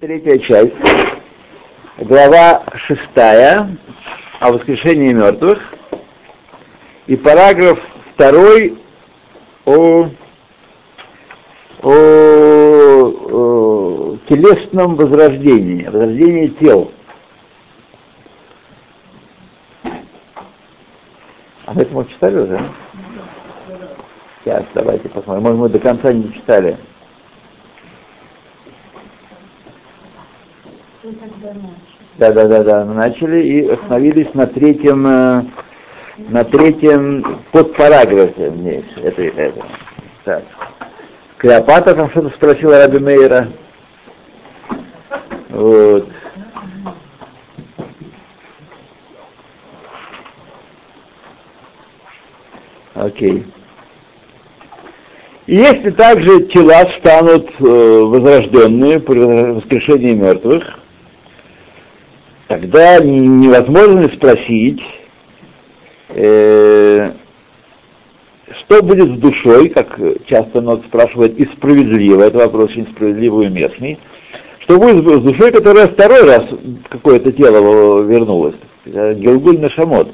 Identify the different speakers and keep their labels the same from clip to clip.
Speaker 1: третья часть, глава шестая о воскрешении мертвых и параграф второй о, о, о телесном возрождении, возрождении тел. А мы это мы читали уже? Сейчас, давайте посмотрим. Может, мы до конца не читали. Да, да, да, да. Мы начали и остановились на третьем, э, на третьем подпараграфе здесь. Это, это. Так. Клеопатра там что-то спросила Раби Мейера. Вот. Окей. И если также тела станут э, возрожденные при воскрешении мертвых, тогда невозможно спросить, э, что будет с душой, как часто народ спрашивает, и справедливо, это вопрос очень справедливый и уместный, что будет с душой, которая второй раз какое-то тело вернулось, Гелгуль Нашамот,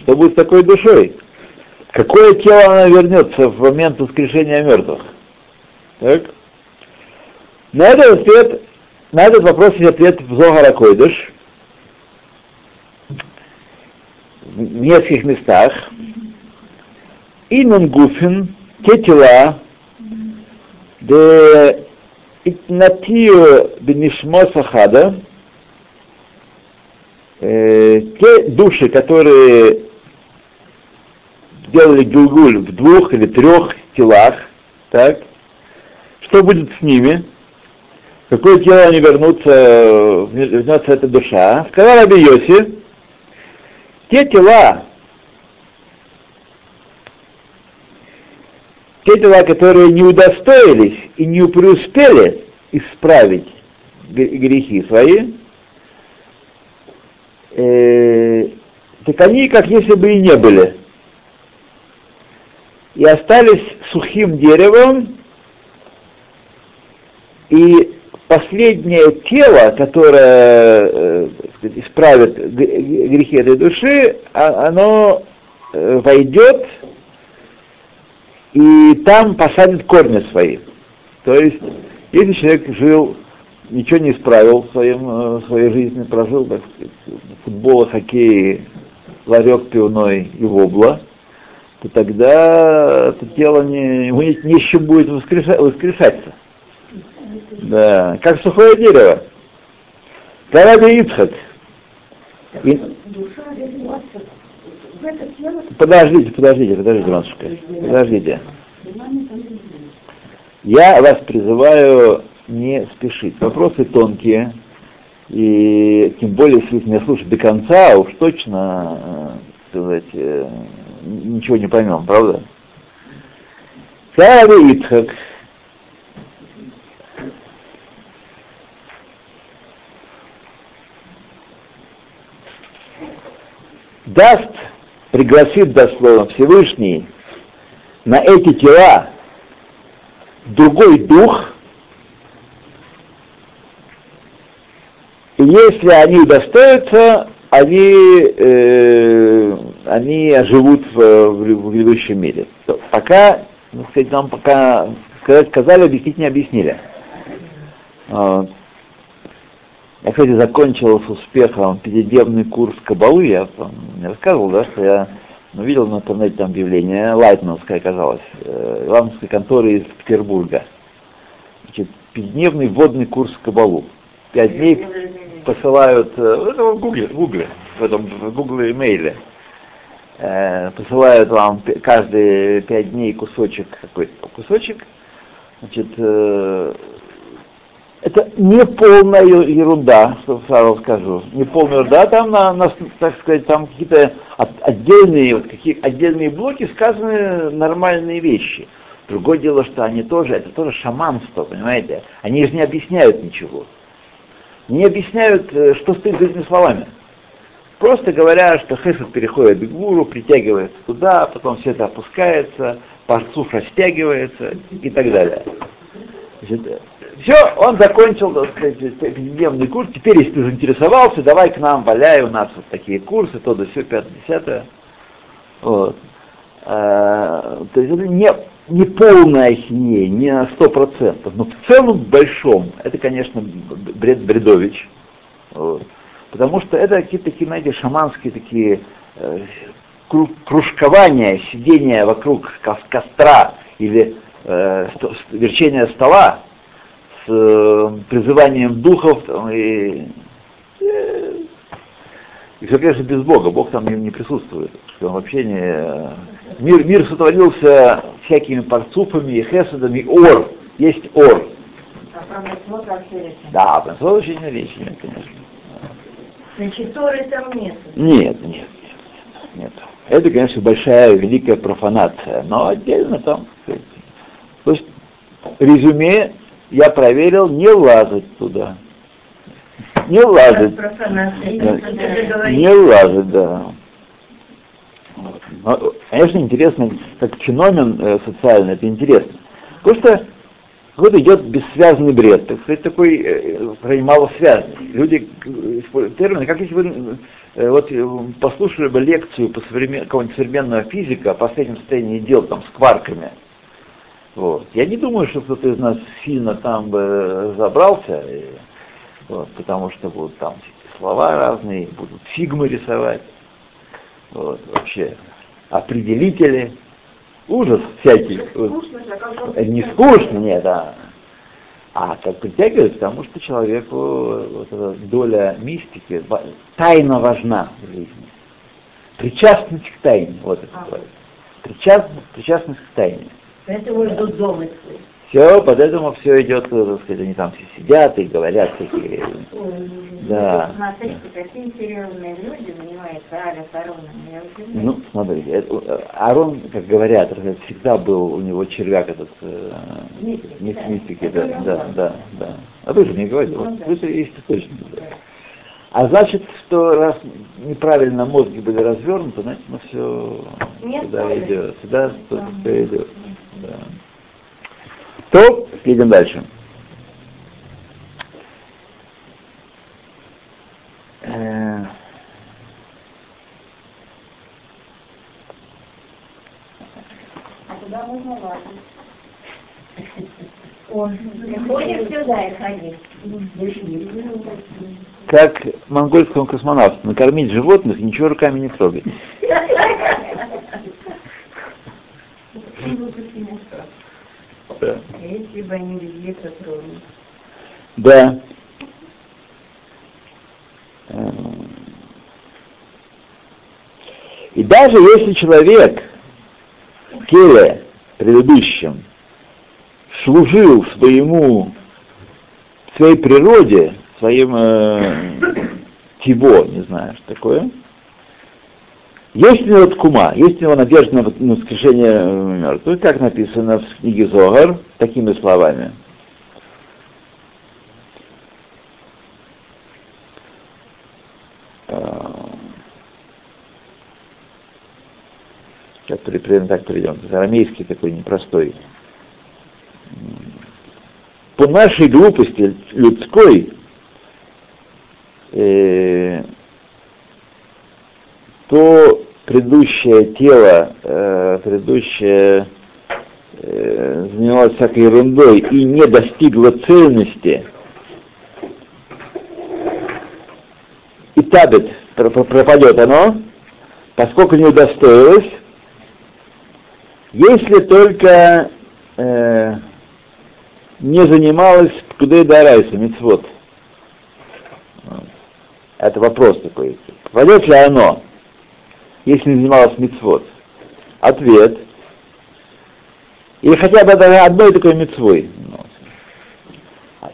Speaker 1: что будет с такой душой? Какое тело она вернется в момент воскрешения мертвых? Так? На этот ответ, на этот вопрос есть ответ в Зогара в нескольких местах. Инун Гуфин, те тела, де Итнатию Бенишмо Сахада, э, те души, которые сделали Гилгуль в двух или трех телах, так, что будет с ними? Какое тело они вернутся, вернется эта душа? Сказал Раби те тела, те тела, которые не удостоились и не преуспели исправить грехи свои, э, так они как если бы и не были. И остались сухим деревом, и последнее тело, которое э, исправит грехи этой души, а, оно э, войдет и там посадит корни свои. То есть, если человек жил, ничего не исправил в своем, э, в своей жизни, прожил, так сказать, футбола, хоккей, ларек пивной и вобла, то тогда это тело не, ему не, еще будет воскреша, воскрешаться. Да, как сухое дерево. Караби Ицхак. И... Подождите, подождите, подождите, матушка. Подождите. Я вас призываю не спешить. Вопросы тонкие, и тем более, если меня слушаете до конца, уж точно, э, сказать, э, ничего не поймем, правда? Царь Ицхак. Даст, пригласит дословно Всевышний на эти тела другой дух, и если они удостоятся, они э, они живут в, в, в грядущем мире. Пока, ну, сказать, нам пока сказать, сказали, объяснить не объяснили. Вот. Я, кстати, закончил с успехом пятидневный курс Кабалы, я вам не рассказывал, да, что я ну, видел в интернете там объявление, лайтмановское оказалось, э, Ивановской конторы из Петербурга. Значит, пятидневный вводный курс Кабалу. Пять дней посылают, э, в Гугле, Гугле, в этом в Гугле имейле э, посылают вам каждые пять дней кусочек, какой-то кусочек, значит, э, это не полная ерунда, что сразу скажу. Не полная ерунда, там, на, на, так сказать, там какие-то отдельные, вот какие, отдельные блоки сказаны нормальные вещи. Другое дело, что они тоже, это тоже шаманство, понимаете? Они же не объясняют ничего. Не объясняют, э, что стоит за этими словами. Просто говоря, что хесед переходит к гуру, притягивается туда, потом все это опускается, парцуф растягивается и так далее. Значит, все, он закончил, так сказать, пятидневный курс, теперь, если ты заинтересовался, давай к нам, валяй, у нас вот такие курсы, то да все, пятое, десятое. Вот. А, то есть это не, не полная ахинея, не на сто процентов, но в целом большом, это, конечно, бред Бредович. Вот. Потому что это какие-то такие, знаете, шаманские такие э, кружкования, сидения вокруг костра или э, верчение стола э, призыванием духов там, и, э, и все, конечно, без Бога. Бог там не, не присутствует. Он вообще не... Мир, мир сотворился всякими парцуфами и хесадами. Ор. Есть ор. А Да, про очень речи конечно.
Speaker 2: Значит, Торы там нет?
Speaker 1: Нет, нет, нет. нет. Это, конечно, большая, великая профанация, но отдельно там, то есть резюме я проверил, не лазать туда. Не лазать. Не лазать, да. Но, конечно, интересно, как феномен э, социальный, это интересно. Просто какой-то идет бессвязный бред, так сказать, такой, э, малосвязный. Люди используют термины, как если вы э, вот, э, послушали бы лекцию по современ... какого-нибудь современного физика о последнем состоянии дел там, с кварками, вот. Я не думаю, что кто-то из нас сильно там бы забрался, и, вот, потому что будут там слова разные, будут фигмы рисовать, вот, вообще определители, ужас всякий. Скучно, вот, не скучно, нет, а, а как притягивает, потому что человеку вот эта доля мистики, тайна важна в жизни. Причастность к тайне, вот это а. Причастность, причастность к тайне.
Speaker 2: Поэтому идут домыслы.
Speaker 1: Все, под этому все идет, так сказать, они там все сидят и говорят такие.
Speaker 2: Да. Люди занимаются Аля Ароном.
Speaker 1: Ну, смотрите, это, Арон, как говорят, всегда был у него червяк этот э, мистики, да, да, да, да, да. А вы же мне говорите, вот, вы же есть точно. Да. А значит, что раз неправильно мозги были развернуты, значит, мы все Нет, сюда идет, сюда все идет. Да. То, едем дальше. Э.
Speaker 2: А куда можно лазить? Он ходит сюда и ходит.
Speaker 1: Как монгольскому космонавту, накормить животных и ничего руками не трогать.
Speaker 2: Если бы они везде затронули.
Speaker 1: Да. И даже если человек в теле предыдущем служил своему, своей природе, своим э, тиво, не знаю, что такое, есть у него ткума, есть у него надежда на, воскрешение э, мертвых, как написано в книге Зогар, такими словами. Сейчас примерно так перейдем. Арамейский такой непростой. По нашей глупости людской э, то предыдущее тело, э, предыдущее э, занималось всякой ерундой и не достигло цельности, и табит пропадет оно, поскольку не удостоилось, если только э, не занималась куда и дарайса, мецвод. Это вопрос такой. Пропадет ли оно? если не занималась мицвод? Ответ. Или хотя бы одной такой мицвой.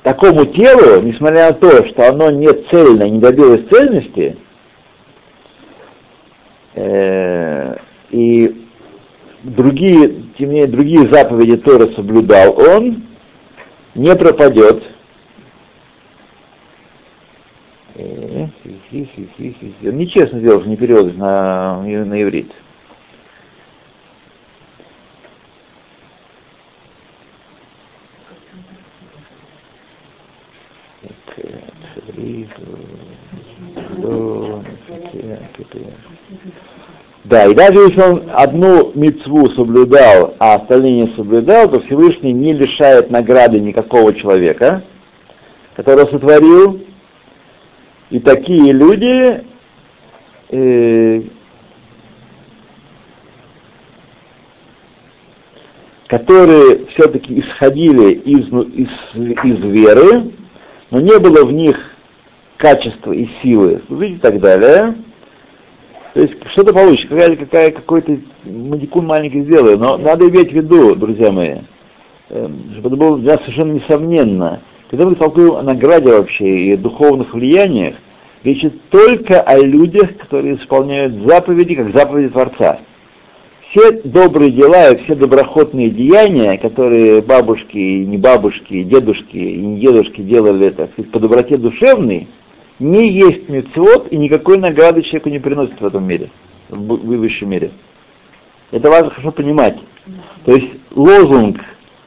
Speaker 1: Такому телу, несмотря на то, что оно не цельно, не добилось цельности, э, и другие, тем не менее, другие заповеди Тора соблюдал он, не пропадет, Он нечестно сделал, что не переводит на, на иврит. Да, и даже если он одну мецву соблюдал, а остальные не соблюдал, то Всевышний не лишает награды никакого человека, которого сотворил. И такие люди э, которые все-таки исходили из, ну, из, из веры, но не было в них качества и силы служить и так далее. То есть что-то получится, какая, какая, какой-то мадикун маленький сделаю, но надо иметь в виду, друзья мои, эм, чтобы это было для совершенно несомненно. Когда мы толкуем о награде вообще и духовных влияниях, речь только о людях, которые исполняют заповеди, как заповеди Творца все добрые дела и все доброхотные деяния, которые бабушки, и не бабушки, и дедушки, и не дедушки делали это по доброте душевной, не есть мецвод и никакой награды человеку не приносит в этом мире, в высшем мире. Это важно хорошо понимать. То есть лозунг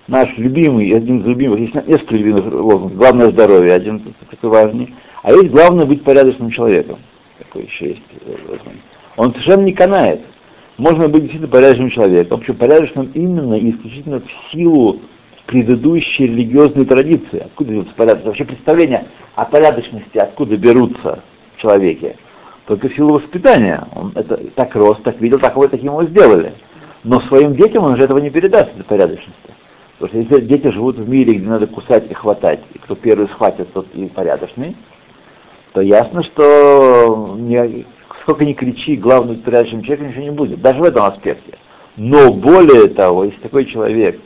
Speaker 1: наш любимый, один из любимых, есть несколько любимых лозунгов. Главное здоровье, один такой важный. А есть главное быть порядочным человеком. Такой еще есть. Он совершенно не канает можно быть действительно порядочным человеком, причем порядочным именно и исключительно в силу предыдущей религиозной традиции. Откуда берутся порядочность? Вообще представления о порядочности откуда берутся в человеке? Только в силу воспитания. Он это так рос, так видел, так вот таким его сделали. Но своим детям он же этого не передаст, этой порядочности. Потому что если дети живут в мире, где надо кусать и хватать, и кто первый схватит, тот и порядочный, то ясно, что не, сколько ни кричи, главный порядочным человеком ничего не будет, даже в этом аспекте. Но более того, если такой человек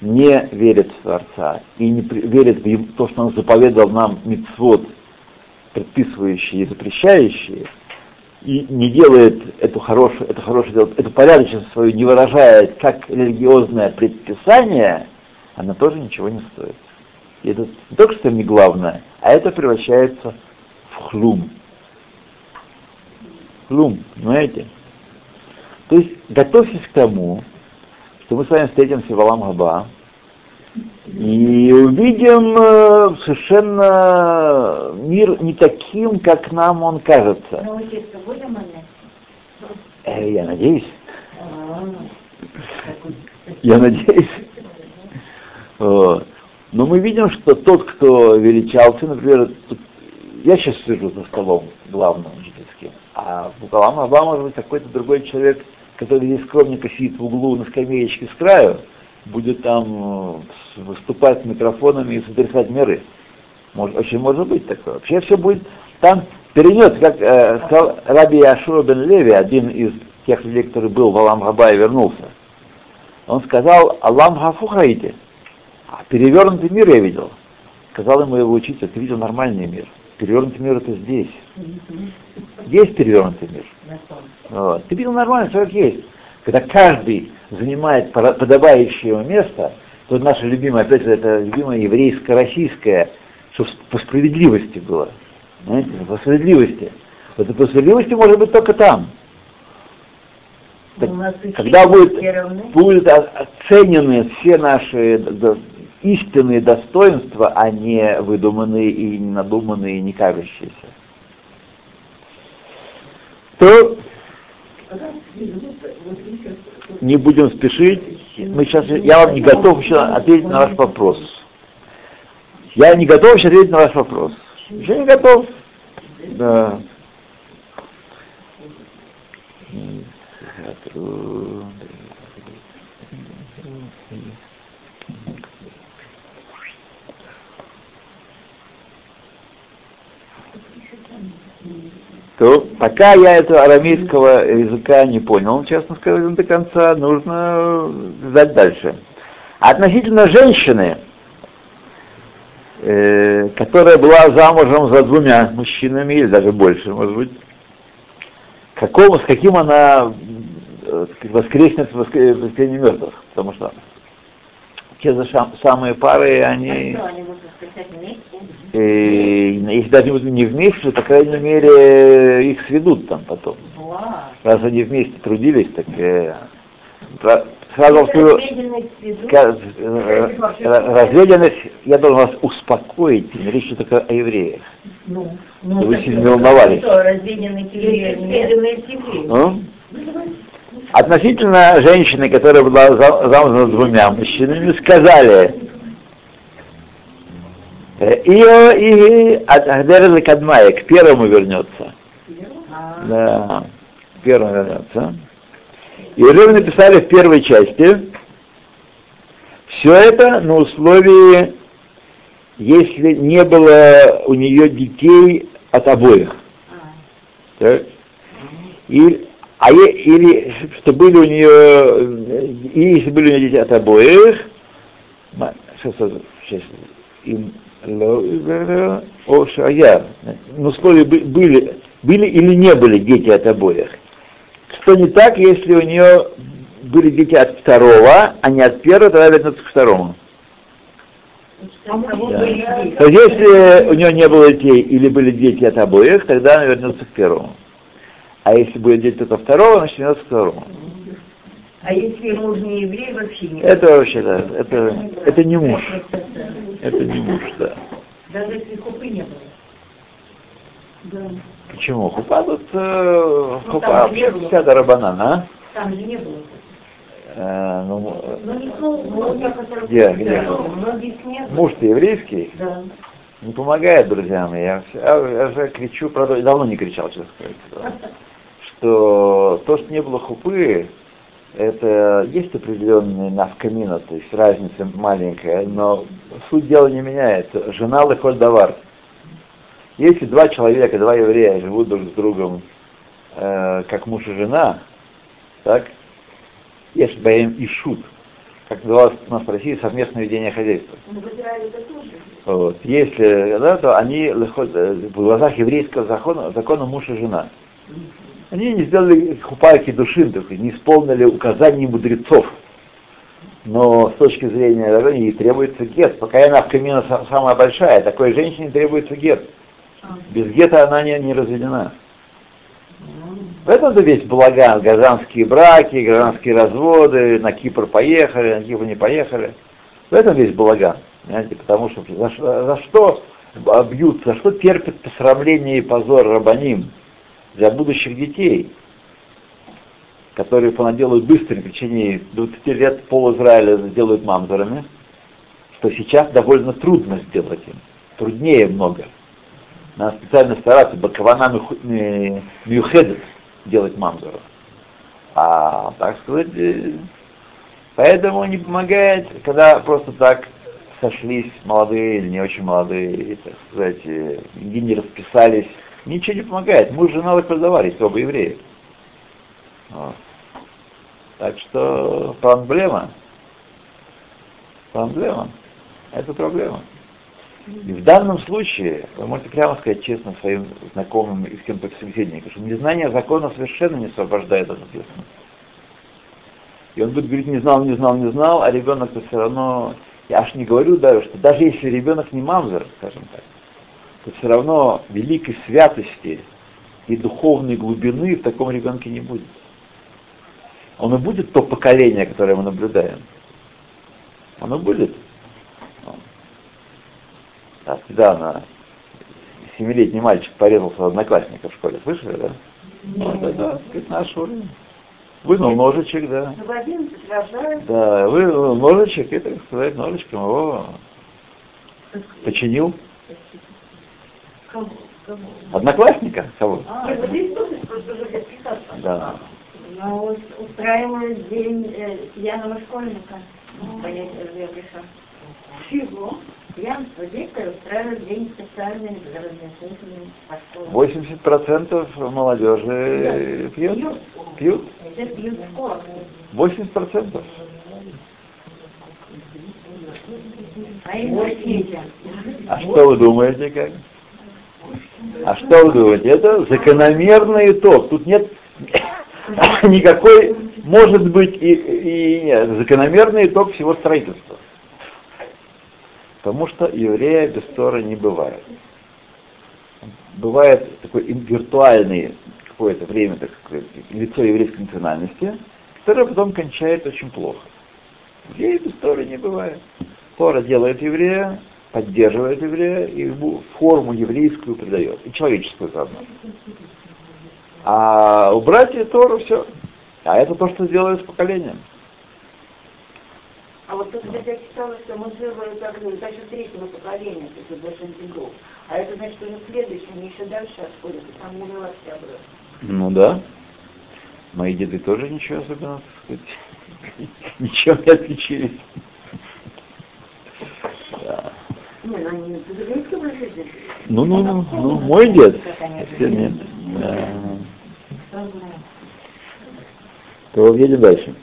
Speaker 1: не верит в Творца и не верит в то, что он заповедал нам мицвод, предписывающие и запрещающие, и не делает эту хорошую, это хорошее дело, эту порядочность свою не выражает как религиозное предписание, она тоже ничего не стоит. И это не только что не главное, а это превращается в хлум, Клум, понимаете? То есть готовьтесь к тому, что мы с вами встретимся в Алам Хаба и увидим э, совершенно мир не таким, как нам он кажется.
Speaker 2: Будем
Speaker 1: э, Я надеюсь. Я надеюсь. Вот. Но мы видим, что тот, кто величался, например, я сейчас сижу за столом главным учительским, а в Букалам Аба может быть какой-то другой человек, который здесь скромненько сидит в углу на скамеечке с краю, будет там э, выступать с микрофонами и сотрясать миры. Может, очень может быть такое. Вообще все будет там перенес, как э, сказал Раби Ашура бен Леви, один из тех людей, который был в Алам Хаба и вернулся. Он сказал, Алам хаите. А перевернутый мир я видел. Сказал ему его учитель, ты видел нормальный мир. Перевернутый мир это здесь. Есть перевернутый мир. Вот. Ты видел нормально, все как есть. Когда каждый занимает подобающее ему место, то наша любимая, опять же, это любимая еврейско-российская, чтобы по справедливости было. Знаете, по справедливости. Вот по справедливости может быть только там. Так, когда будет, будут оценены все наши истинные достоинства, а не выдуманные и не надуманные, и не кажущиеся. То не будем спешить. Мы сейчас, я вам не готов еще ответить на ваш вопрос. Я не готов еще ответить на ваш вопрос. Еще не готов. Да. То пока я этого арамейского языка не понял, честно сказать, до конца, нужно ждать дальше. Относительно женщины, э, которая была замужем за двумя мужчинами, или даже больше, может быть, какому, с каким она э, воскреснет воскресенье мертвых, потому что те же самые пары, они... А что, они будут вместе? И, если даже не вместе, то, по крайней мере, их сведут там потом. Раз они вместе трудились, так... Э, сразу скажу, разведенность, я должен вас успокоить, речь идет только о евреях.
Speaker 2: Ну,
Speaker 1: Вы сильно волновались. Ну? Относительно женщины, которая была замужем с двумя мужчинами, сказали, ее и от Ахдеры Кадмая к первому вернется. Да, к первому вернется. И уже написали в первой части, все это на условии, если не было у нее детей от обоих. Так? И, а е, или что были у нее, и если были у нее дети от обоих, сейчас, сейчас, им о шая, на условии были, были или не были дети от обоих. Что не так, если у нее были дети от второго, а не от первого, тогда вернется к второму. Да. То есть, если у нее не было детей или были дети от обоих, тогда она вернется к первому. А если будет дети от второго, значит вернется к второму.
Speaker 2: А если муж не еврей, вообще не
Speaker 1: Это вообще, да, это, это не муж. Это не муж, да.
Speaker 2: Даже если хупы не было. Да.
Speaker 1: Почему? Хупа тут, э, ну, хупа вообще вся дарабанан, а?
Speaker 2: Там же не было.
Speaker 1: Э, ну,
Speaker 2: ну, не, ну,
Speaker 1: где, где? Муж-то еврейский?
Speaker 2: Да.
Speaker 1: Не помогает, друзья мои. Я, я, я же кричу, правда, давно не кричал, честно сказать, что то, что не было хупы, это есть определенная навкамина, то есть разница маленькая, но суть дела не меняется. Жена лыхоль давар. Если два человека, два еврея живут друг с другом э, как муж и жена, так, есть боим и шут, как называлось у нас в России совместное ведение хозяйства.
Speaker 2: Ну,
Speaker 1: вот. Если, да, то они в глазах еврейского закона, закона муж и жена. Они не сделали хупайки только не исполнили указаний мудрецов. Но с точки зрения да, ей требуется гет. Пока она в камина самая большая, такой женщине требуется гет. Без гета она не, не разведена. В этом-то весь балаган, гражданские браки, гражданские разводы, на Кипр поехали, на Кипр не поехали. В этом весь балаган. Понимаете, потому что за, за что бьют, за что терпят посрамление и позор рабаним? Для будущих детей, которые понаделают быстро, в течение 20 лет пол Израиля сделают мамзерами, что сейчас довольно трудно сделать им, труднее много. Надо специально стараться, бакавана мюхедет делать мамзеров. А, так сказать, э, поэтому не помогает, когда просто так сошлись молодые или не очень молодые, так сказать, э, и не расписались Ничего не помогает. Муж и жена вы разговариваете, оба евреи. Вот. Так что проблема. Проблема. Это проблема. И в данном случае, вы можете прямо сказать честно своим знакомым и кем-то собеседникам, что незнание закона совершенно не освобождает от ответственности. И он будет говорить, не знал, не знал, не знал, а ребенок-то все равно, я аж не говорю даже, что даже если ребенок не мамзер, скажем так, то все равно великой святости и духовной глубины в таком ребенке не будет. Он и будет то поколение, которое мы наблюдаем. Оно будет. А, да, на семилетний мальчик порезал своего одноклассника в школе. Слышали, да? Вот, да, да, сказать, наш уровень. Вынул ножичек, да. Да, вынул ножичек и, так сказать, ножичком его починил. Одноклассника? Кого?
Speaker 2: А, здесь тоже просто уже
Speaker 1: Да.
Speaker 2: Но устраивают день э, пьяного школьника. Понятие разъявлиша. Чего? Пьянство детей устраивают день специальный для разъяснителей по школам.
Speaker 1: 80% молодежи пьют. Пьют?
Speaker 2: Это пьют скоро.
Speaker 1: 80%.
Speaker 2: А
Speaker 1: А что вы думаете, как? А что вы думаете? Это закономерный итог. Тут нет никакой, может быть, и, и нет, закономерный итог всего строительства. Потому что еврея без Торы не бывает. Бывает такое виртуальное какое-то время так лицо еврейской национальности, которая потом кончает очень плохо. Евреев в Торе не бывает. Тора делает еврея, поддерживает еврея и ему форму еврейскую придает, и человеческую заодно. А убрать Тору все. А это то, что сделают с поколением.
Speaker 2: А вот тут я читала, что мы как ну, дальше третьего поколения, то есть больше антигов. А это значит, что уже следующие, они еще дальше отходят, и там не все обратно.
Speaker 1: Ну да. Мои деды тоже ничего особенного, так сказать, ничем не отличились.
Speaker 2: Не, ну они по жизни.
Speaker 1: Ну, ну, ну, ну, мой дед, если нет. Да. То едем дальше.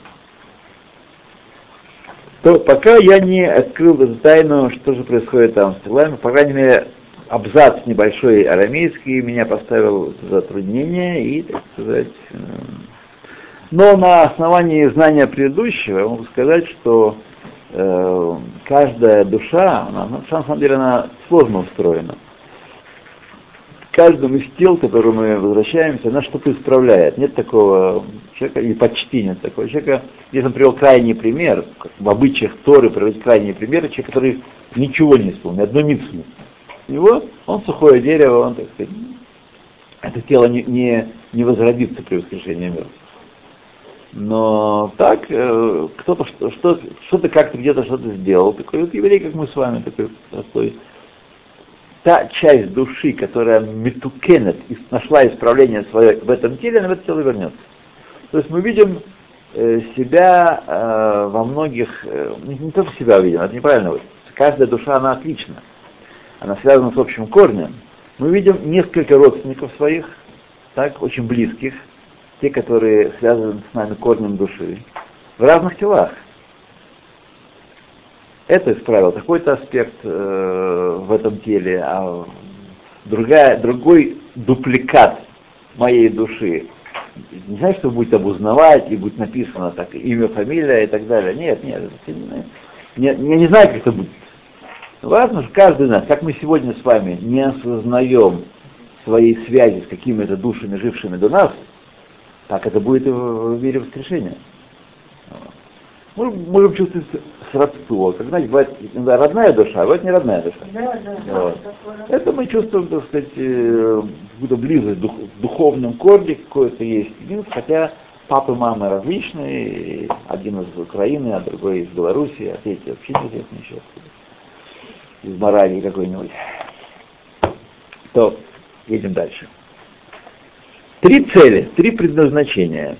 Speaker 1: То пока я не открыл эту тайну, что же происходит там с Тилами, по крайней мере, абзац небольшой арамейский меня поставил в затруднение и, так сказать, э, но на основании знания предыдущего я могу сказать, что э, каждая душа, она, на самом деле она сложно устроена. Каждому из тел, к которому мы возвращаемся, она что-то исправляет. Нет такого человека, и почти нет такого человека. Я там привел крайний пример, в обычаях Торы приводить крайний пример, человек, который ничего не исполнил, одну митцву. Его, он сухое дерево, он, так сказать, это тело не, не, не возродится при воскрешении мертвых. Но так, э, кто-то что, что, что-то как-то где-то что-то сделал, такой вот еврей, как мы с вами, такой простой. Та часть души, которая метукенет, нашла исправление свое в этом теле, она в это тело вернется. То есть мы видим э, себя э, во многих, э, не только себя видим, это неправильно, каждая душа, она отлична, она связана с общим корнем. Мы видим несколько родственников своих, так, очень близких, те, которые связаны с нами корнем души, в разных телах. Это исправил такой-то аспект э, в этом теле, а другая, другой дупликат моей души. Не знаю, что будет обузнавать, и будет написано так, имя, фамилия и так далее. Нет, нет, не, я не знаю, как это будет. Важно, что каждый нас, как мы сегодня с вами не осознаем своей связи с какими-то душами, жившими до нас, так это будет и в мире воскрешения. Мы можем чувствовать сродство. Как, знаете, бывает иногда родная душа, а бывает не родная душа.
Speaker 2: Да, да,
Speaker 1: вот. да. Это мы чувствуем, так сказать, э, какую-то близость дух, в духовном корне какой-то есть. Хотя папы, мамы различные, один из Украины, а другой из Беларуси, а третий вообще неизвестно еще из Моравии какой-нибудь. То, едем дальше. Три цели, три предназначения.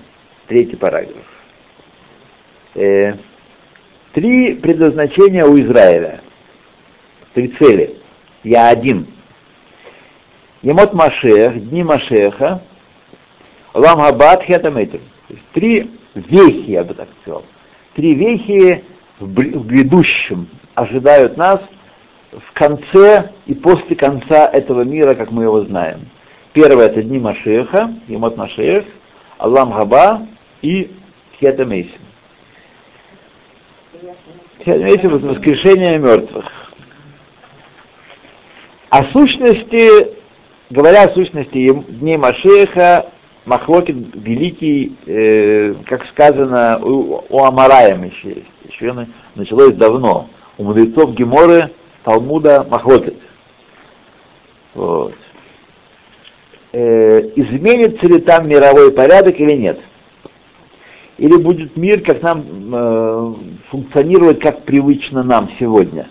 Speaker 1: Третий параграф. Э, три предназначения у Израиля. Три цели. Я один. Емот Машех, дни Машеха, Лам Габат Хетаметр. Три вехи, я бы так сказал. Три вехи в грядущем ожидают нас в конце и после конца этого мира, как мы его знаем. Первое это дни Машеха, Емот Машех, Аллам Габа и Хета Мейсим. Хета Мейсим это воскрешение мертвых. О сущности, говоря о сущности дней Машеха, Махлокин великий, э, как сказано, у, у Амараем еще есть. Еще началось давно. У мудрецов Геморы, Талмуда Махлокин. Вот э, изменится ли там мировой порядок или нет. Или будет мир, как нам э, функционировать, как привычно нам сегодня.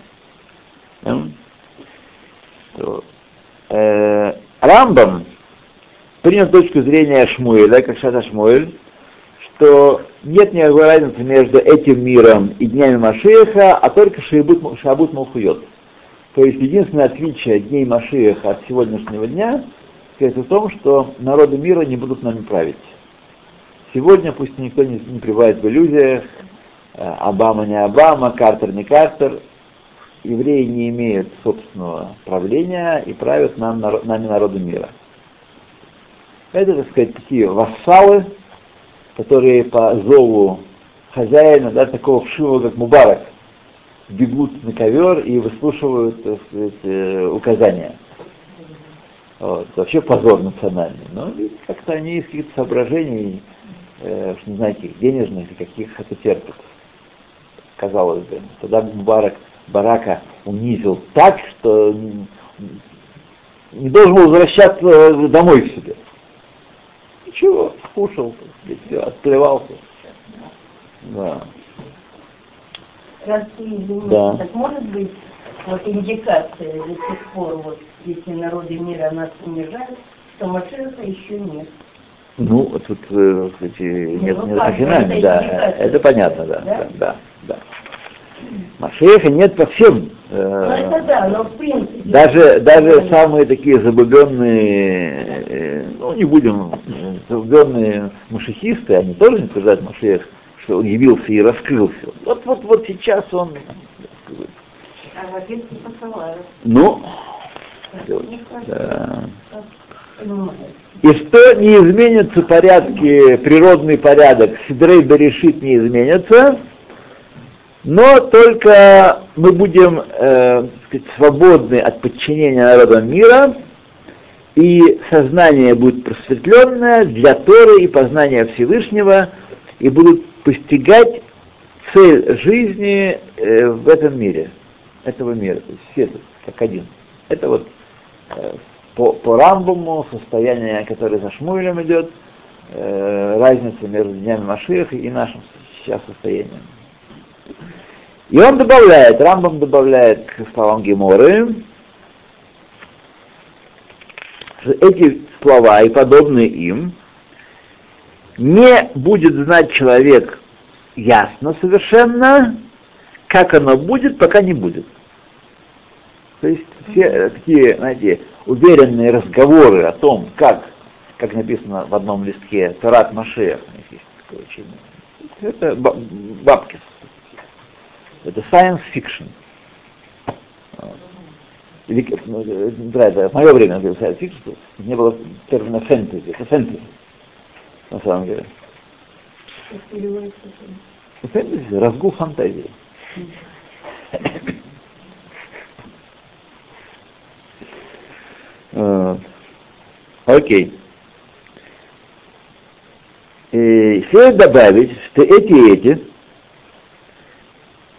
Speaker 1: Э, Рамбам принял точку зрения Шмуэля, как Шата Шмуэль, что нет никакой разницы между этим миром и днями Машеха, а только Шабут, Малхуйот. То есть единственное отличие дней Машеха от сегодняшнего дня – сказать в том, что народы мира не будут нами править. Сегодня, пусть никто не, не пребывает в иллюзиях, э, Обама не Обама, Картер не Картер, евреи не имеют собственного правления и правят нам, нами народы мира. Это, так сказать, такие вассалы, которые по зову хозяина, да, такого вшивого, как Мубарак, бегут на ковер и выслушивают так сказать, э, указания. Вот. Вообще позор национальный. Но как-то они из каких-то соображений э, не знаете, их денежных или каких это терпит. Казалось бы. Тогда Барак, Барака унизил так, что не должен был возвращаться домой к себе. Ничего, скушал, все, отплевался. Да.
Speaker 2: Раз ты извини,
Speaker 1: Да.
Speaker 2: так может быть вот индикация до сих пор, вот если народы мира нас унижают, что Машеха еще нет.
Speaker 1: Ну, тут, э, кстати, нет,
Speaker 2: Ну,
Speaker 1: оригинально,
Speaker 2: это
Speaker 1: да, это понятно, да,
Speaker 2: Да?
Speaker 1: да, да. да. Машеха нет по всем. э,
Speaker 2: Ну это да, но в принципе...
Speaker 1: Даже, даже
Speaker 2: Да.
Speaker 1: самые такие забубенные, э, ну не будем, э, забубенные машехисты, они тоже не утверждают Машех, что он явился и раскрылся. Вот, вот, вот сейчас он,
Speaker 2: А в не
Speaker 1: ну,
Speaker 2: Не
Speaker 1: И что не изменится порядки, природный порядок, Сидрей Берешит не изменится, но только мы будем э, сказать, свободны от подчинения народам мира, и сознание будет просветленное для Торы и познания Всевышнего, и будут постигать цель жизни э, в этом мире, этого мира, все как один. Это вот по, по Рамбаму состояние, которое за Шмуэлем идет, э, разница между днями Машиха и нашим сейчас состоянием. И он добавляет, Рамбам добавляет к словам Геморы, что эти слова и подобные им не будет знать человек ясно совершенно, как оно будет, пока не будет. То есть все такие, знаете, уверенные разговоры о том, как, как написано в одном листке, Тарат Машех, у них есть такое учение. Это ба- бабки. Это science fiction. Или, ну, э, да, это в мое время было science fiction, не было термина фэнтези. Это фэнтези, на самом деле. Фэнтези, разгул фантазии. Вот. Окей. И следует добавить, что эти и эти,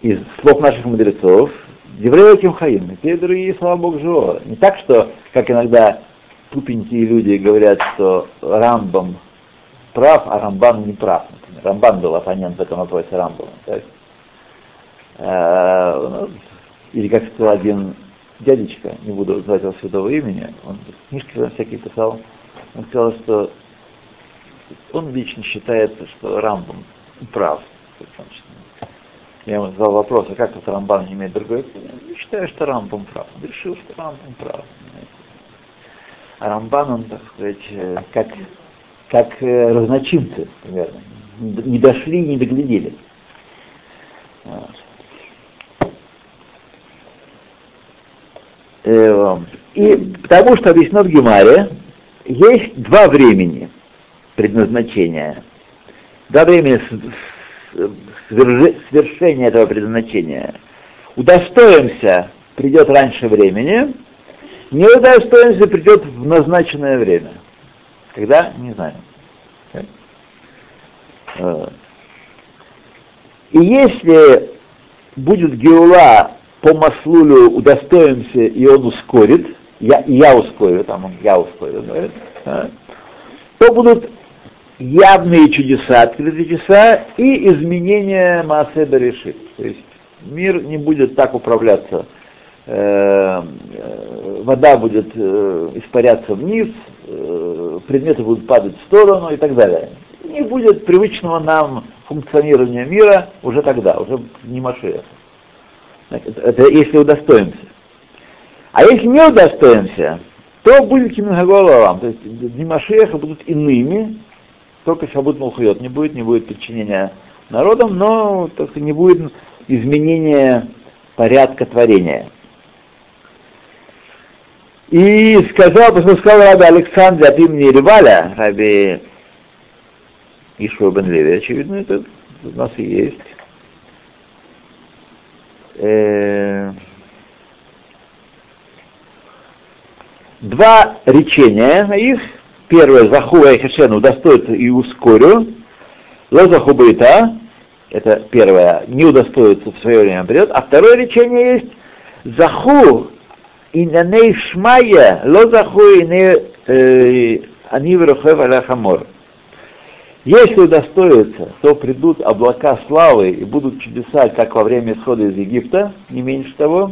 Speaker 1: из слов наших мудрецов, Деврея Кимхаим, те другие слова Бог живого. Не так, что, как иногда тупенькие люди говорят, что Рамбам прав, а Рамбан не прав. Например. Рамбан был оппонент в этом вопросе Рамбама. Так? Э, ну, Или как сказал один дядечка, не буду называть его святого имени, он книжки там всякие писал, он сказал, что он лично считает, что Рамбам прав. Я ему задал вопрос, а как это Рамбан не имеет другой? Я считаю, что Рамбам прав. Он решил, что Рамбам прав. А Рамбан, он, так сказать, э, как, как э, разночинцы, примерно. Не дошли, не доглядели. Вот. И потому что объяснено в Гемаре, есть два времени предназначения. Два времени свершения этого предназначения. Удостоимся придет раньше времени, не удостоимся придет в назначенное время. Когда? Не знаю. Э, И если будет Геула по Маслулю удостоимся, и он ускорит, я, я ускорю, там он я ускорю, говорит, а, то будут явные чудеса, открытые чудеса и изменения Мааседа решит. То есть мир не будет так управляться. Э, э, вода будет э, испаряться вниз, предметы будут падать в сторону и так далее. Не будет привычного нам функционирования мира уже тогда, уже не Машех. Это, если удостоимся. А если не удостоимся, то будет Кимнаголовам, то есть дни Машеха будут иными, только Шабут Мулхайот не будет, не будет подчинения народам, но только не будет изменения порядка творения. И сказал, поскольку сказал Раби Александр от имени Реваля, Раби Ишуа бен Леви, очевидно, это у нас и есть. Э, Два речения их. Первое, Захува и Хешен удостоится и ускорю. Лозаху быта, это первое, не удостоится в свое время придет, а второе речение есть Заху инаней шмая, ло заху ине они врухев аля хамор. Если удостоится, то придут облака славы и будут чудеса, как во время исхода из Египта, не меньше того.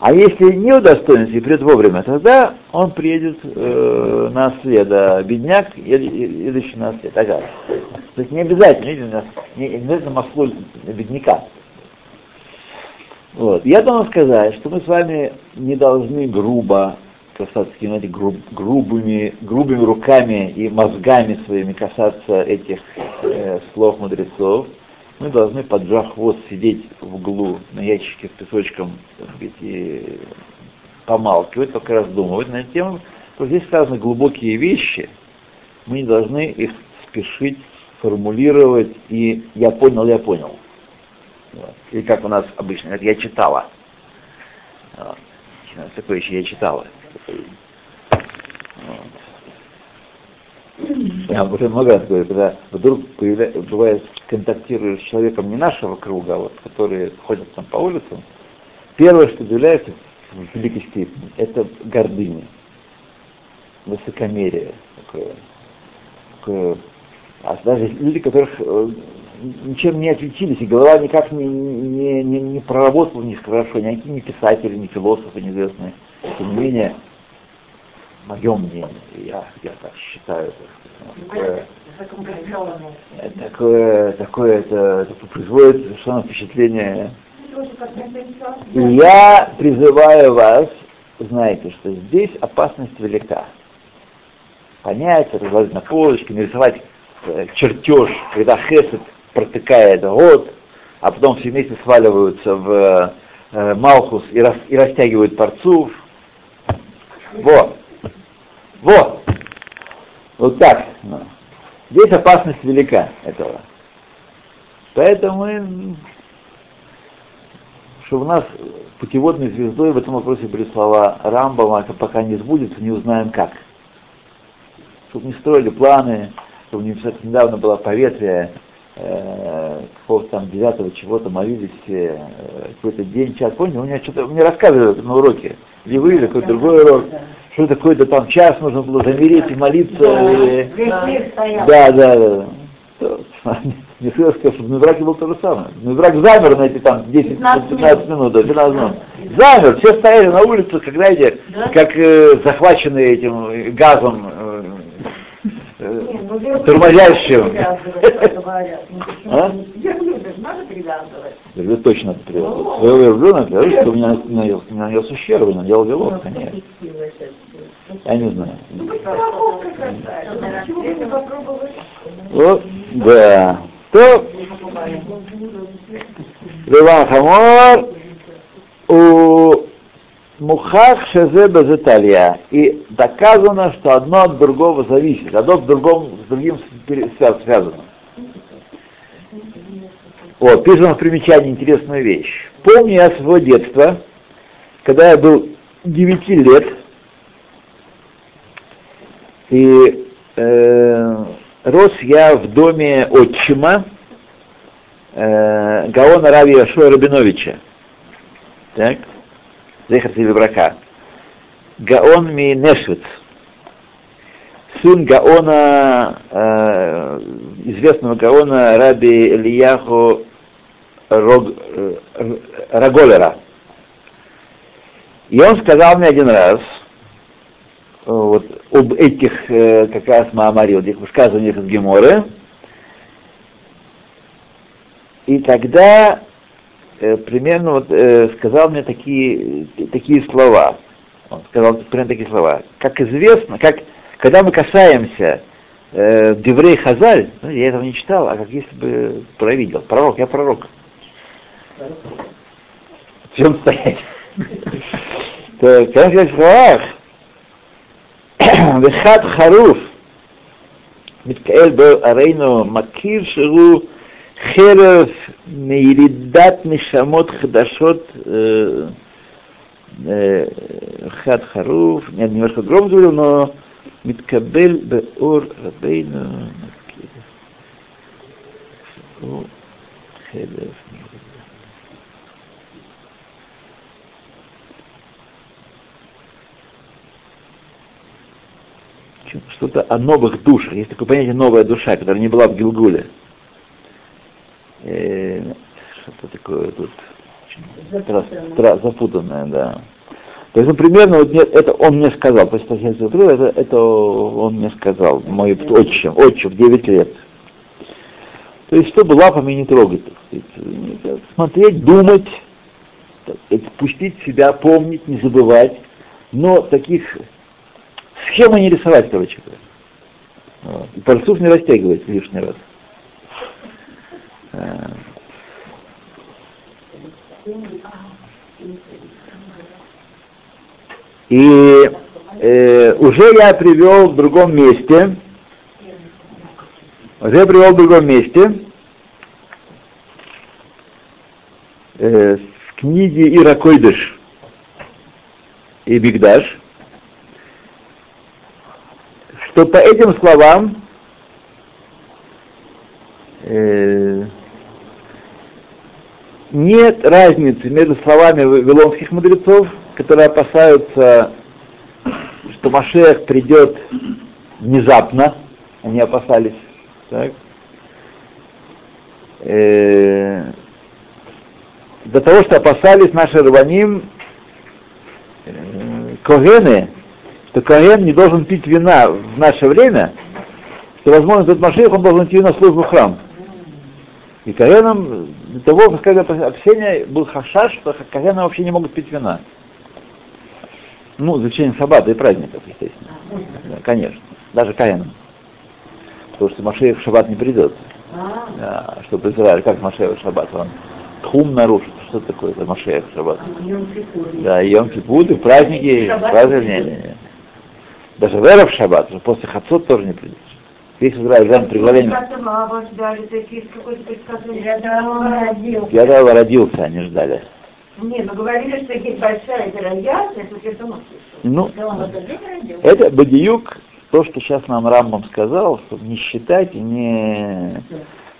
Speaker 1: А если не удостоится и придет вовремя, тогда он приедет э, на след, а бедняк, едущий на след. Ага. То есть не обязательно, не, не обязательно маслуль бедняка. Вот. Я должен сказать, что мы с вами не должны грубо касаться, знаете, груб, грубыми, грубыми руками и мозгами своими касаться этих э, слов мудрецов. Мы должны, поджав хвост, сидеть в углу на ящике с песочком сказать, и помалкивать, только раздумывать на эту тему. Здесь сказаны глубокие вещи, мы не должны их спешить формулировать, и я понял, я понял. Вот. Или как у нас обычно, я читала. Вот. Такое еще я читала. Вот. Я уже много раз говорю, когда вдруг появля... бывает, контактируешь с человеком не нашего круга, а вот, которые ходят там по улицам, первое, что удивляется в великой степени, это гордыня, высокомерие такое, такое а даже люди, которых э, ничем не отличились, и голова никак не, не, не, не проработала них хорошо, никакие не писатели, не философы неизвестные. Тем не менее, мое мнение, я, я так считаю, такое, такое, такое это, это производит совершенно впечатление. И я призываю вас, знаете, что здесь опасность велика. Понять, разложить на полочке, нарисовать Э, чертеж, когда Хесед протыкает год, а потом все вместе сваливаются в э, Малхус и, рас, и растягивают парцув. Вот. Вот. Вот так. Здесь опасность велика этого. Поэтому, чтобы у нас путеводной звездой в этом вопросе были слова Рамбама, пока не сбудется, не узнаем как. Чтобы не строили планы, что у них недавно была поветрие, э, какого-то там девятого чего-то молились э, какой-то день, час, помните, у меня что-то, мне рассказывали на уроке, или вы, или какой-то другой урок, что такое-то там час нужно было замереть и молиться. Да, и... да, да, да. Не сказал, что в Мивраке был то же самое. Миврак замер на эти там 10-15 минут, да, 15 минут. Замер, все стояли на улице, как, знаете, как э, захваченные этим газом э, тормозящим. А? Верблюд ну, точно надо привязывать. Своего верблюда привязывать, что у меня нанес ущерб, надел вилок, конечно. Я не знаю. Вот, да. То, Леван Хамор, у Мухах шезе безеталия. И доказано, что одно от другого зависит, одно от другом, с другим связано. Вот, пишем в примечании интересную вещь. Помню я своего детства, когда я был 9 лет, и э, рос я в доме отчима э, Гаона Рави Ашуа Рабиновича. Так? Зехар Брака. Гаон ми Нешвиц, сын Гаона, э, известного Гаона Раби Ильяху Рог, э, Раголера. И он сказал мне один раз, вот, об этих э, как раз Маамари, вот этих высказываниях из Геморы, и тогда Э, примерно вот, э, сказал мне такие, такие слова. Он сказал примерно такие слова. Как известно, как, когда мы касаемся э, Деврей Хазаль, ну, я этого не читал, а как если бы провидел. Пророк, я пророк. В чем стоять? Так, когда в словах, Вехат Харуф, Миткаэль был Арейну Макир Шигу Херов, Мейридат Мишамот Хадашот э, э, Хад Харуф, я немножко гром говорю, но Миткабель Беор Рабейну Херев Что-то о новых душах. Есть такое понятие «новая душа», которая не была в Гилгуле. Э, что такое тут запутанное. запутанное, да. То есть, ну, примерно, вот нет, это он мне сказал, то есть, это, это он мне сказал, мой отчим, отчим, 9 лет. То есть, чтобы лапами не трогать, сказать, смотреть, думать, пустить себя, помнить, не забывать, но таких схемы не рисовать, короче говоря. Вот. И пальцов не растягивать лишний раз. А. И э, уже я привел в другом месте, уже я привел в другом месте, э, в книге Иракойдыш и Бигдаш, что по этим словам э, нет разницы между словами вавилонских мудрецов, которые опасаются, что Машех придет внезапно, они опасались, так? Э, до того, что опасались наши рваним э, Когены, что Коген не должен пить вина в наше время, что, возможно, этот Машех, он должен идти на службу в храм. И Коэном, для того, как это общение, был хашаш, что Коэны вообще не могут пить вина. Ну, за исключением шаббата и праздников, естественно. Да, конечно. Даже Коэном. Потому что Машеев в шаббат не придет. Да, чтобы Израиль, как Машеев в шаббат, он тхум нарушит. Что такое это Машеев в шаббат? Да, Йом Кипур, и праздники, праздники. Даже Вера в шаббат, после Хацот тоже не придет. Весь израильтян при главе... Я давал родился, они ждали.
Speaker 2: Не, мы говорили, что есть большая вероятность, что это
Speaker 1: Ну, это Бадиюк, то, что сейчас нам Рамбам сказал, чтобы не считать и не,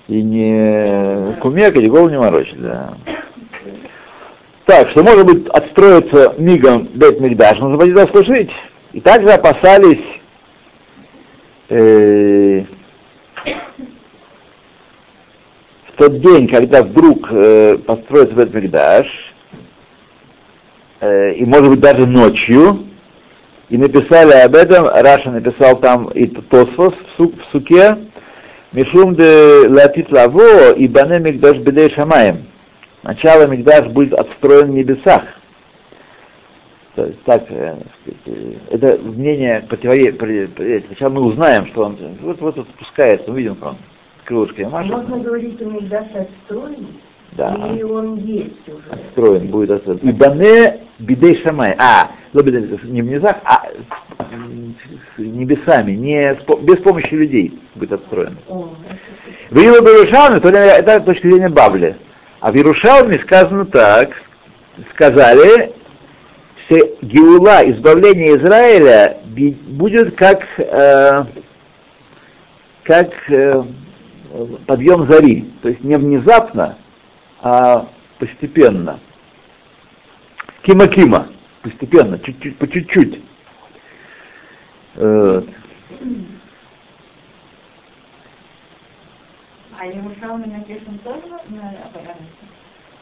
Speaker 1: и не кумекать, и голову не морочить, да. Так, что может быть отстроиться мигом Бет Мигдаш, нужно будет заслужить. И также опасались э, в тот день, когда вдруг э, построится Бет э, и может быть даже ночью, и написали об этом, Раша написал там и Тосфос в, в суке, Мишум де латит лаво и бане мигдаш бедей шамаем. Начало мигдаш будет отстроен в небесах. То есть так, э, это мнение противоедет. Сначала мы узнаем, что он вот вот спускается, увидим, что он крылышками
Speaker 2: машет. Можно говорить, у Мигдаш отстроен?
Speaker 1: Да.
Speaker 2: Или он есть уже?
Speaker 1: Отстроен, будет отстроен. И бане бидей шамай. А, не в низах, а небесами, не без помощи людей будет отстроен. В Иерусалиме, то это точка зрения Бабли. А в Иерушалме сказано так, сказали, что Геула, избавление Израиля, будет как, э, как э, подъем зари, то есть не внезапно, а постепенно. Кима-кима, постепенно, чуть-чуть, по чуть-чуть.
Speaker 2: А Иерусалим написан тоже на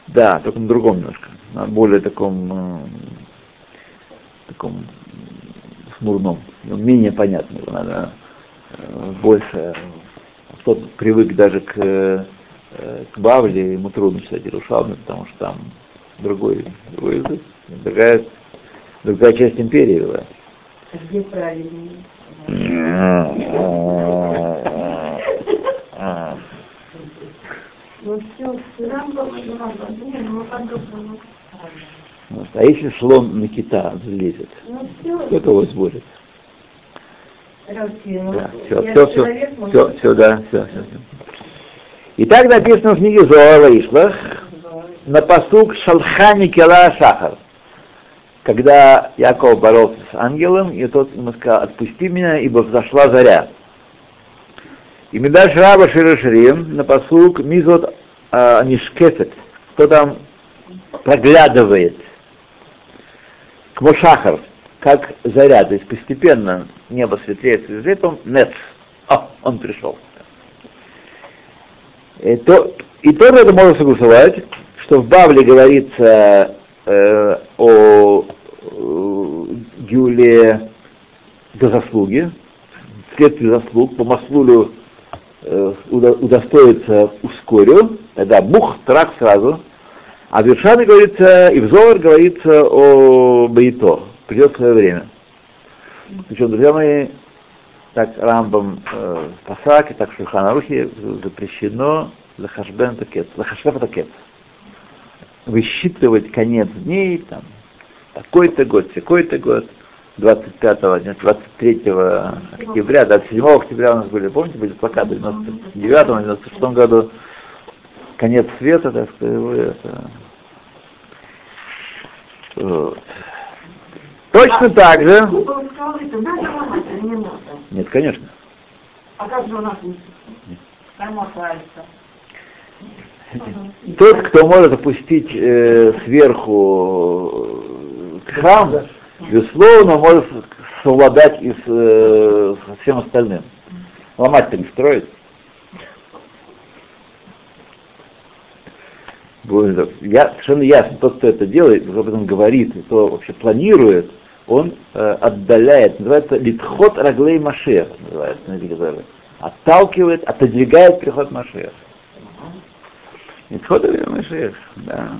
Speaker 1: Да, только на другом немножко, на более таком таком хмурном, ну, менее понятном, надо э, больше, кто привык даже к, э, к Бавле, ему трудно читать Иерушалме, потому что там другой, другой язык, другая, другая часть империи была.
Speaker 2: А где правильнее?
Speaker 1: А если слон на кита залезет,
Speaker 2: ну,
Speaker 1: кто кого сборит?
Speaker 2: Да,
Speaker 1: все, все, все, все, все, да, все, все, все. И так написано в книге Зоара Ишлах на посук Шалхани Кела Шахар. Когда Яков боролся с ангелом, и тот ему сказал, отпусти меня, ибо взошла заря. И мы дальше раба Широширим на посук Мизот а, Нишкефет, кто там проглядывает. К Мошахар, как заря, то есть постепенно небо светлеет, светлеет, он нет, а, он пришел. И, то, и тоже это можно согласовать, что в Бавле говорится э, о э, Юле до заслуги, вследствие заслуг, по маслулю э, удостоится ускорю, тогда бух, трак сразу, а в Вершане говорится, и в Зовар говорится о Баито, придет свое время. Причем, друзья мои, так Рамбам э, в Пасаке, так в Шульханарухе запрещено лахашбен такет, лахашбен такет. Высчитывать конец дней, там, такой-то год, такой-то год, 25 23 октября, 27 октября у нас были, помните, были плакаты в 99-96 году, конец света, так сказать, это. Вот. Точно а, так же. Нет, конечно.
Speaker 2: А как же у нас
Speaker 1: Тот, кто может опустить э, сверху э, храм, безусловно, может совладать и с, э, со всем остальным. Ломать-то не строит. Я, совершенно ясно, тот, кто это делает, кто об этом говорит, кто вообще планирует, он э, отдаляет, называется литхот раглей машех, называется, отталкивает, отодвигает приход машех. Литхот раглей машех, да.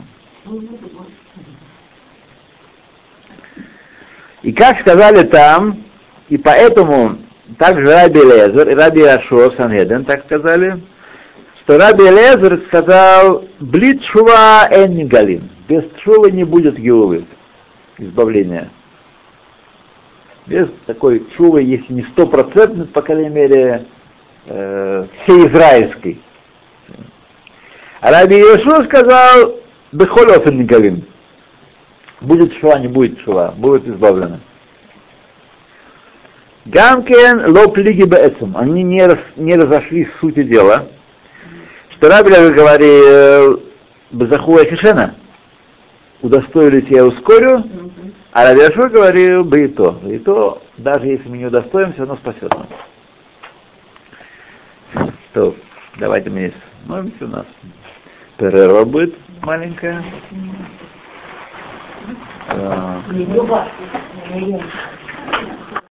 Speaker 1: И как сказали там, и поэтому также Раби Лезер и Раби Ашо Санхеден так сказали, что Раби Лезер сказал, блит шува эн галим, без шува не будет геулы, избавления. Без такой шувы, если не стопроцентной, по крайней мере, э, всеизраильской. А Раби Иешуа сказал, бехолев галим, Будет шва, не будет шва, будет избавлено. Гамкен лоп лиги бэцем. Они не, раз, не разошлись в сути дела. Что Рабеля говорил Базахуа Хишена, удостоили тебя ускорю, а Рабиашур говорил бы и то. И то, даже если мы не удостоим, все равно спасет нас. Что, давайте мы остановимся у нас. Перерва будет маленькая. Uh,